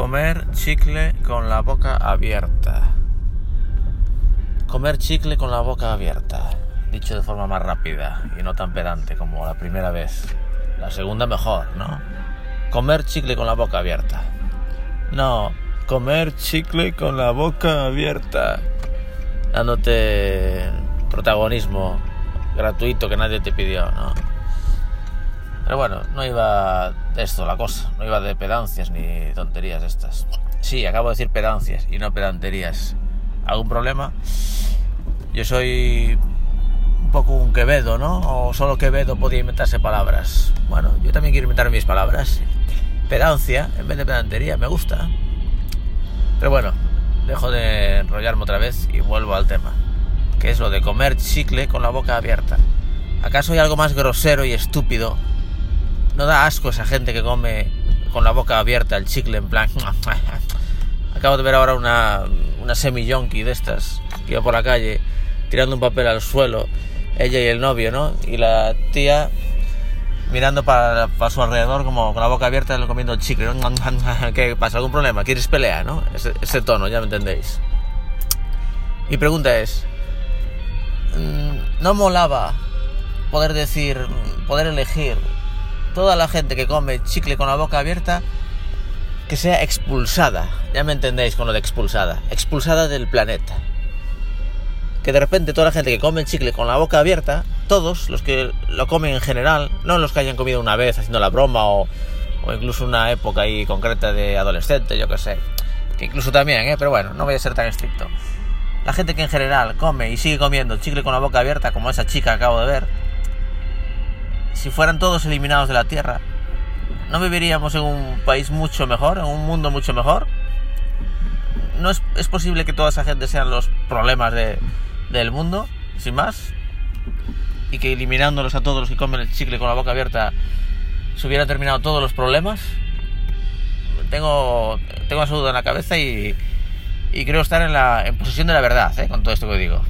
Comer chicle con la boca abierta. Comer chicle con la boca abierta. Dicho de forma más rápida y no tan pedante como la primera vez. La segunda mejor, ¿no? Comer chicle con la boca abierta. No, comer chicle con la boca abierta. Dándote protagonismo gratuito que nadie te pidió, ¿no? Pero bueno, no iba de esto la cosa, no iba de pedancias ni tonterías estas. Sí, acabo de decir pedancias y no pedanterías. ¿Algún problema? Yo soy un poco un Quevedo, ¿no? O solo Quevedo podía inventarse palabras. Bueno, yo también quiero inventar mis palabras. Pedancia en vez de pedantería, me gusta. Pero bueno, dejo de enrollarme otra vez y vuelvo al tema. Que es lo de comer chicle con la boca abierta. ¿Acaso hay algo más grosero y estúpido no da asco esa gente que come con la boca abierta el chicle en plan... Acabo de ver ahora una, una semi-yonki de estas que iba por la calle tirando un papel al suelo, ella y el novio, ¿no? Y la tía mirando para, su alrededor como con la boca abierta comiendo el chicle. ¿Qué pasa? ¿Algún problema? ¿Quieres pelea, no? Ese, ese tono, ya me entendéis. Mi pregunta es, mm, ¿no molaba poder decir, poder elegir toda la gente que come chicle con la boca abierta que sea expulsada. Ya me entendéis con lo de expulsada. Expulsada del planeta. Que de repente toda la gente que come chicle con la boca abierta, todos los que lo comen en general, no los que hayan comido una vez haciendo la broma o, o incluso una época ahí concreta de adolescente, yo que sé. Que incluso también, ¿eh? pero bueno, no voy a ser tan estricto. La gente que en general come y sigue comiendo chicle con la boca abierta, como esa chica que acabo de ver, si fueran todos eliminados de la Tierra, ¿no viviríamos en un país mucho mejor, en un mundo mucho mejor? ¿No es, es posible que toda esa gente sean los problemas de, del mundo, sin más? Y que eliminándolos a todos los que comen el chicle con la boca abierta se hubieran terminado todos los problemas. Tengo, tengo esa duda en la cabeza y, y creo estar en, la, en posesión de la verdad ¿eh? con todo esto que digo.